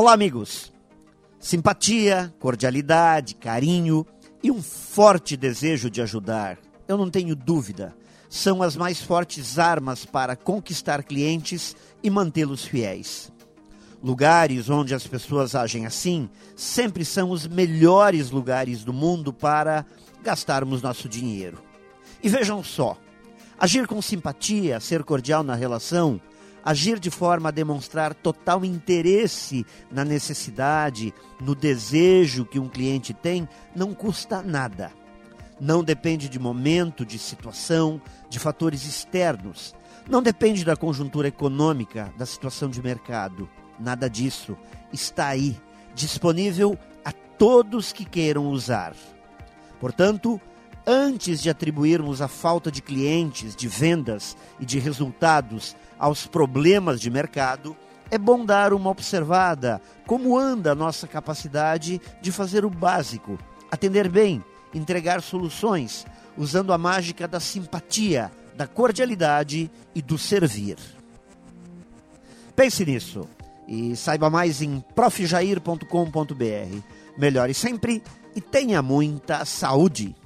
Olá, amigos. Simpatia, cordialidade, carinho e um forte desejo de ajudar, eu não tenho dúvida, são as mais fortes armas para conquistar clientes e mantê-los fiéis. Lugares onde as pessoas agem assim sempre são os melhores lugares do mundo para gastarmos nosso dinheiro. E vejam só: agir com simpatia, ser cordial na relação, agir de forma a demonstrar total interesse na necessidade, no desejo que um cliente tem, não custa nada. Não depende de momento, de situação, de fatores externos. Não depende da conjuntura econômica, da situação de mercado Nada disso está aí, disponível a todos que queiram usar. Portanto, antes de atribuirmos a falta de clientes, de vendas e de resultados aos problemas de mercado, é bom dar uma observada como anda a nossa capacidade de fazer o básico, atender bem, entregar soluções, usando a mágica da simpatia, da cordialidade e do servir. Pense nisso. E saiba mais em profjair.com.br. Melhore sempre e tenha muita saúde.